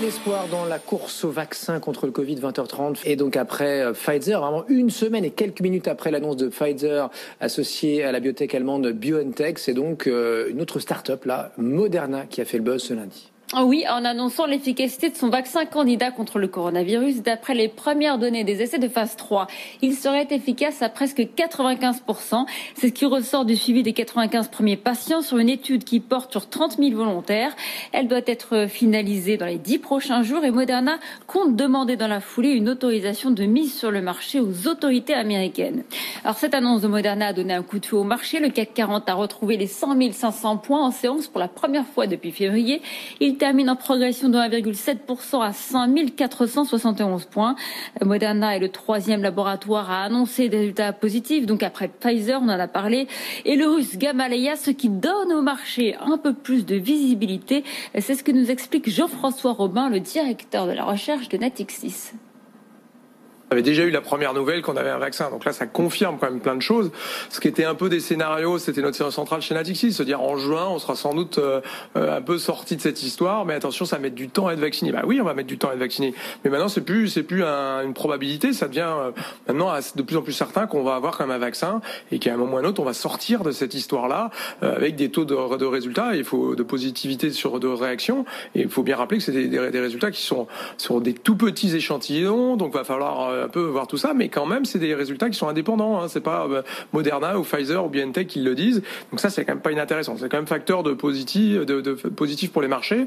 Nouvel dans la course au vaccin contre le Covid 20h30 et donc après euh, Pfizer, vraiment une semaine et quelques minutes après l'annonce de Pfizer associée à la biotech allemande BioNTech, c'est donc euh, une autre start-up là, Moderna, qui a fait le buzz ce lundi. Ah oui, en annonçant l'efficacité de son vaccin candidat contre le coronavirus, d'après les premières données des essais de phase 3, il serait efficace à presque 95%. C'est ce qui ressort du suivi des 95 premiers patients sur une étude qui porte sur 30 000 volontaires. Elle doit être finalisée dans les 10 prochains jours et Moderna compte demander dans la foulée une autorisation de mise sur le marché aux autorités américaines. Alors cette annonce de Moderna a donné un coup de feu au marché. Le CAC 40 a retrouvé les 100 500 points en séance pour la première fois depuis février. Il termine en progression de 1,7% à 5471 points. Moderna est le troisième laboratoire à annoncer des résultats positifs, donc après Pfizer, on en a parlé, et le russe Gamaleya, ce qui donne au marché un peu plus de visibilité. C'est ce que nous explique Jean-François Robin, le directeur de la recherche de Natixis. On avait déjà eu la première nouvelle qu'on avait un vaccin. Donc là, ça confirme quand même plein de choses. Ce qui était un peu des scénarios, c'était notre séance centrale chez Natixis, se dire en juin, on sera sans doute euh, un peu sorti de cette histoire, mais attention, ça met du temps à être vacciné. Bah oui, on va mettre du temps à être vacciné. Mais maintenant, c'est plus, c'est plus un, une probabilité, ça devient euh, maintenant de plus en plus certain qu'on va avoir quand même un vaccin et qu'à un moment ou à un autre, on va sortir de cette histoire-là euh, avec des taux de, de résultats. Il faut de positivité sur de réaction. Et il faut bien rappeler que c'est des, des, des, résultats qui sont sur des tout petits échantillons, donc va falloir un peu voir tout ça, mais quand même, c'est des résultats qui sont indépendants. Hein. C'est pas euh, Moderna ou Pfizer ou BioNTech qui le disent. Donc ça, c'est quand même pas inintéressant. C'est quand même facteur de positif, de, de, positif pour les marchés.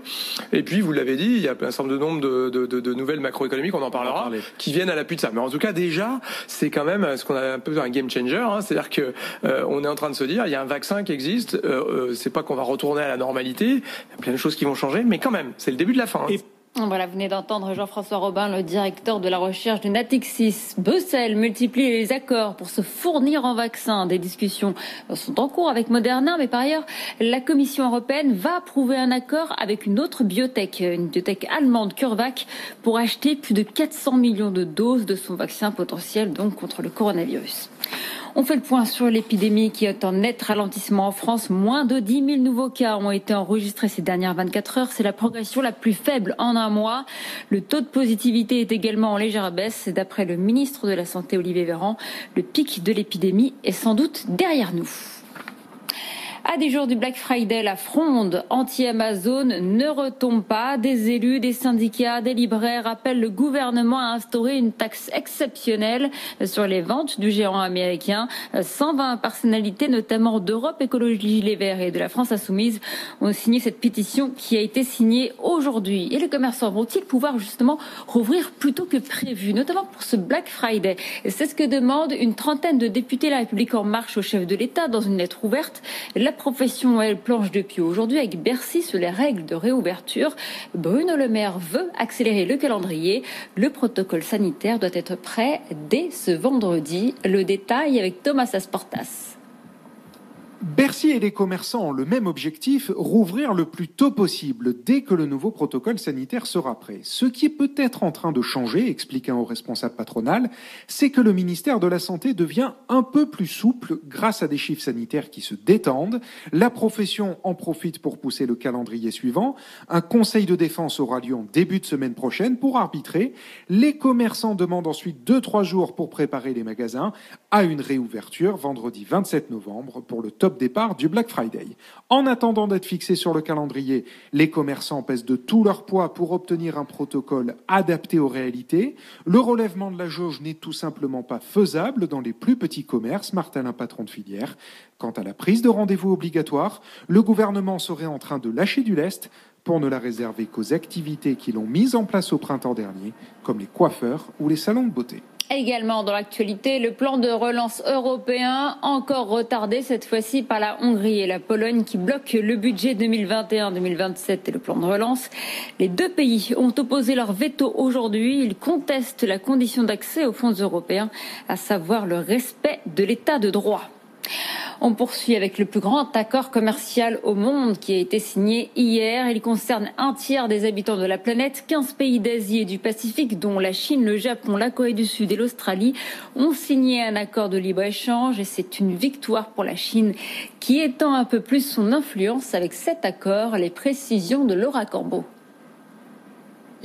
Et puis, vous l'avez dit, il y a un certain nombre de, de, de nouvelles macroéconomiques, on en parlera, qui viennent à l'appui de ça. Mais en tout cas, déjà, c'est quand même ce qu'on a un peu un game changer. Hein. C'est-à-dire que euh, on est en train de se dire, il y a un vaccin qui existe. Euh, euh, c'est pas qu'on va retourner à la normalité. Il y a plein de choses qui vont changer, mais quand même, c'est le début de la fin. Hein. Voilà, vous venez d'entendre Jean-François Robin, le directeur de la recherche de Natixis. Bruxelles multiplie les accords pour se fournir en vaccins. Des discussions sont en cours avec Moderna, mais par ailleurs, la Commission européenne va approuver un accord avec une autre biotech, une biotech allemande, CureVac, pour acheter plus de 400 millions de doses de son vaccin potentiel, donc contre le coronavirus. On fait le point sur l'épidémie qui est en net ralentissement en France. Moins de 10 000 nouveaux cas ont été enregistrés ces dernières 24 heures. C'est la progression la plus faible en un mois. Le taux de positivité est également en légère baisse. D'après le ministre de la Santé, Olivier Véran, le pic de l'épidémie est sans doute derrière nous. À des jours du Black Friday, la fronde anti-Amazon ne retombe pas. Des élus, des syndicats, des libraires appellent le gouvernement à instaurer une taxe exceptionnelle sur les ventes du géant américain. 120 personnalités, notamment d'Europe Écologie Les Verts et de la France Insoumise, ont signé cette pétition qui a été signée aujourd'hui. Et les commerçants vont-ils pouvoir justement rouvrir plus tôt que prévu, notamment pour ce Black Friday? C'est ce que demande une trentaine de députés La République en marche au chef de l'État dans une lettre ouverte. La profession, elle, planche depuis aujourd'hui avec Bercy sur les règles de réouverture. Bruno Le Maire veut accélérer le calendrier. Le protocole sanitaire doit être prêt dès ce vendredi. Le détail avec Thomas Asportas. Bercy et les commerçants ont le même objectif, rouvrir le plus tôt possible, dès que le nouveau protocole sanitaire sera prêt. Ce qui est peut-être en train de changer, explique un haut responsable patronal, c'est que le ministère de la Santé devient un peu plus souple grâce à des chiffres sanitaires qui se détendent. La profession en profite pour pousser le calendrier suivant. Un conseil de défense aura lieu en début de semaine prochaine pour arbitrer. Les commerçants demandent ensuite 2-3 jours pour préparer les magasins à une réouverture vendredi 27 novembre pour le top départ du Black Friday. En attendant d'être fixés sur le calendrier, les commerçants pèsent de tout leur poids pour obtenir un protocole adapté aux réalités. Le relèvement de la jauge n'est tout simplement pas faisable dans les plus petits commerces, martel un patron de filière. Quant à la prise de rendez-vous obligatoire, le gouvernement serait en train de lâcher du lest pour ne la réserver qu'aux activités qui l'ont mise en place au printemps dernier, comme les coiffeurs ou les salons de beauté. Également dans l'actualité, le plan de relance européen, encore retardé cette fois-ci par la Hongrie et la Pologne qui bloquent le budget 2021-2027 et le plan de relance. Les deux pays ont opposé leur veto aujourd'hui. Ils contestent la condition d'accès aux fonds européens, à savoir le respect de l'état de droit. On poursuit avec le plus grand accord commercial au monde qui a été signé hier. Il concerne un tiers des habitants de la planète. 15 pays d'Asie et du Pacifique, dont la Chine, le Japon, la Corée du Sud et l'Australie, ont signé un accord de libre-échange et c'est une victoire pour la Chine qui étend un peu plus son influence avec cet accord. Les précisions de Laura Corbeau.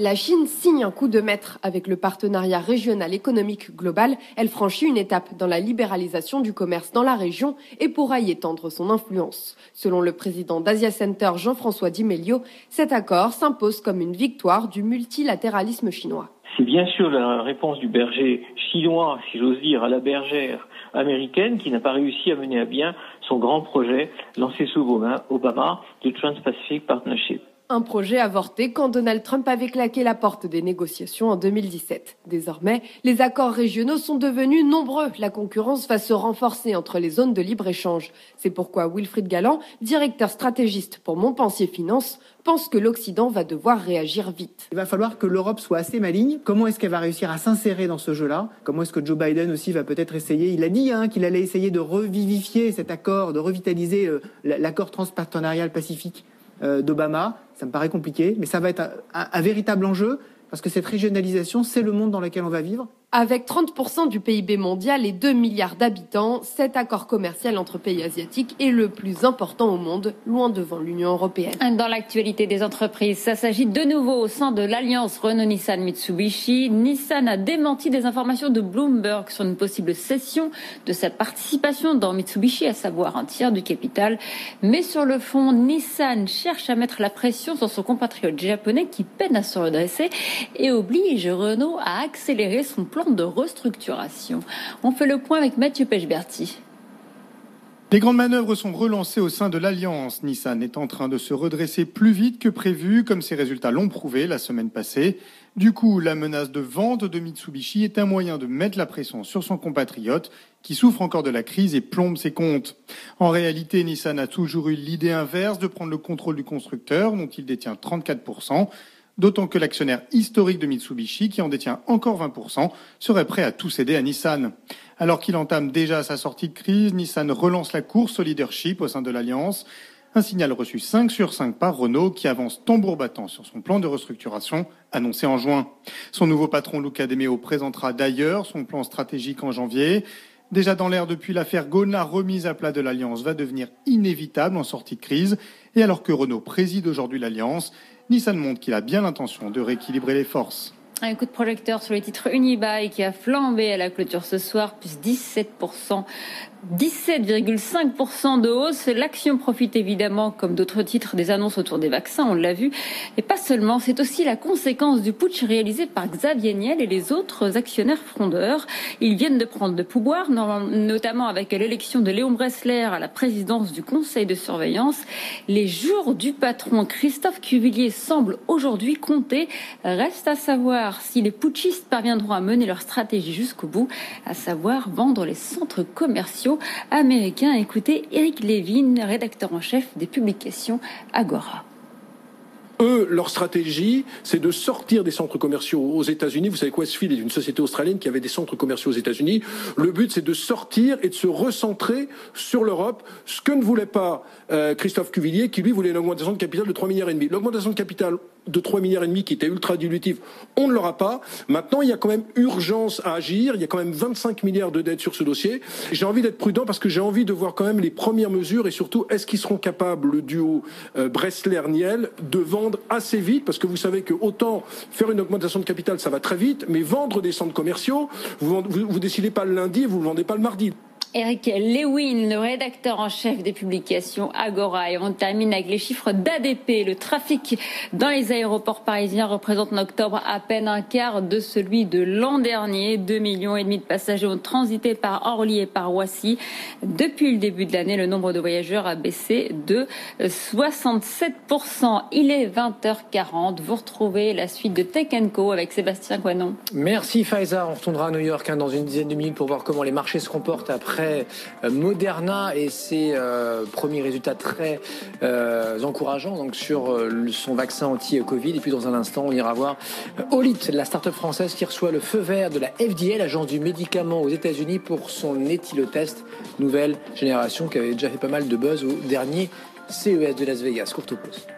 La Chine signe un coup de maître avec le partenariat régional économique global. Elle franchit une étape dans la libéralisation du commerce dans la région et pourra y étendre son influence. Selon le président d'Asia Center Jean-François Di Melio, cet accord s'impose comme une victoire du multilatéralisme chinois. C'est bien sûr la réponse du berger chinois, si j'ose dire, à la bergère américaine qui n'a pas réussi à mener à bien son grand projet lancé sous Obama, le Trans-Pacific Partnership. Un projet avorté quand Donald Trump avait claqué la porte des négociations en 2017. Désormais, les accords régionaux sont devenus nombreux. La concurrence va se renforcer entre les zones de libre-échange. C'est pourquoi Wilfried Galland, directeur stratégiste pour Montpensier Finance, pense que l'Occident va devoir réagir vite. Il va falloir que l'Europe soit assez maligne. Comment est-ce qu'elle va réussir à s'insérer dans ce jeu-là? Comment est-ce que Joe Biden aussi va peut-être essayer? Il a dit hein, qu'il allait essayer de revivifier cet accord, de revitaliser euh, l'accord transpartenarial pacifique d'Obama. Ça me paraît compliqué, mais ça va être un véritable enjeu parce que cette régionalisation, c'est le monde dans lequel on va vivre. Avec 30% du PIB mondial et 2 milliards d'habitants, cet accord commercial entre pays asiatiques est le plus important au monde, loin devant l'Union européenne. Dans l'actualité des entreprises, ça s'agit de nouveau au sein de l'alliance Renault-Nissan-Mitsubishi. Nissan a démenti des informations de Bloomberg sur une possible cession de sa participation dans Mitsubishi, à savoir un tiers du capital. Mais sur le fond, Nissan cherche à mettre la pression sur son compatriote japonais qui peine à se redresser et oblige Renault à accélérer son plan de restructuration. On fait le point avec Mathieu Pechberti. Les grandes manœuvres sont relancées au sein de l'Alliance. Nissan est en train de se redresser plus vite que prévu, comme ses résultats l'ont prouvé la semaine passée. Du coup, la menace de vente de Mitsubishi est un moyen de mettre la pression sur son compatriote qui souffre encore de la crise et plombe ses comptes. En réalité, Nissan a toujours eu l'idée inverse de prendre le contrôle du constructeur, dont il détient 34% d'autant que l'actionnaire historique de Mitsubishi, qui en détient encore 20%, serait prêt à tout céder à Nissan. Alors qu'il entame déjà sa sortie de crise, Nissan relance la course au leadership au sein de l'Alliance. Un signal reçu 5 sur 5 par Renault qui avance tambour battant sur son plan de restructuration annoncé en juin. Son nouveau patron Luca De Meo présentera d'ailleurs son plan stratégique en janvier. Déjà dans l'air depuis l'affaire Ghosn, la remise à plat de l'Alliance va devenir inévitable en sortie de crise. Et alors que Renault préside aujourd'hui l'Alliance, Nissan montre qu'il a bien l'intention de rééquilibrer les forces. Un coup de projecteur sur les titres Unibail qui a flambé à la clôture ce soir, plus 17%. 17,5% de hausse. L'action profite évidemment, comme d'autres titres, des annonces autour des vaccins, on l'a vu. Et pas seulement, c'est aussi la conséquence du putsch réalisé par Xavier Niel et les autres actionnaires frondeurs. Ils viennent de prendre de pouvoir, notamment avec l'élection de Léon Bressler à la présidence du conseil de surveillance. Les jours du patron Christophe Cuvillier semblent aujourd'hui compter. Reste à savoir si les putschistes parviendront à mener leur stratégie jusqu'au bout, à savoir vendre les centres commerciaux américain. Écoutez Eric Levin, rédacteur en chef des publications Agora. Eux, leur stratégie, c'est de sortir des centres commerciaux aux États-Unis. Vous savez que Westfield est une société australienne qui avait des centres commerciaux aux États-Unis. Le but, c'est de sortir et de se recentrer sur l'Europe, ce que ne voulait pas euh, Christophe Cuvillier, qui lui voulait une augmentation de capital de 3 milliards et demi. L'augmentation de capital de 3 milliards et demi qui était ultra dilutif, on ne l'aura pas. Maintenant, il y a quand même urgence à agir. Il y a quand même 25 milliards de dettes sur ce dossier. J'ai envie d'être prudent parce que j'ai envie de voir quand même les premières mesures et surtout, est-ce qu'ils seront capables, le duo euh, Bressler-Niel, de vendre assez vite Parce que vous savez que autant faire une augmentation de capital, ça va très vite, mais vendre des centres commerciaux, vous, vous, vous décidez pas le lundi, vous le vendez pas le mardi. Eric Lewin, le rédacteur en chef des publications Agora. Et on termine avec les chiffres d'ADP. Le trafic dans les aéroports parisiens représente en octobre à peine un quart de celui de l'an dernier. 2 millions et demi de passagers ont transité par Orly et par Roissy. Depuis le début de l'année, le nombre de voyageurs a baissé de 67%. Il est 20h40. Vous retrouvez la suite de Tech Co avec Sébastien Coinon. Merci Faiza. On retournera à New York hein, dans une dizaine de minutes pour voir comment les marchés se comportent après euh, Moderna et ses euh, premiers résultats très euh, encourageants donc sur son vaccin anti-Covid. Et puis dans un instant, on ira voir Olit, la start-up française qui reçoit le feu vert de la FDA, l'agence du médicament aux États-Unis, pour son éthylotest nouvelle génération qui avait déjà fait pas mal de buzz au dernier CES de Las Vegas. Courte pause.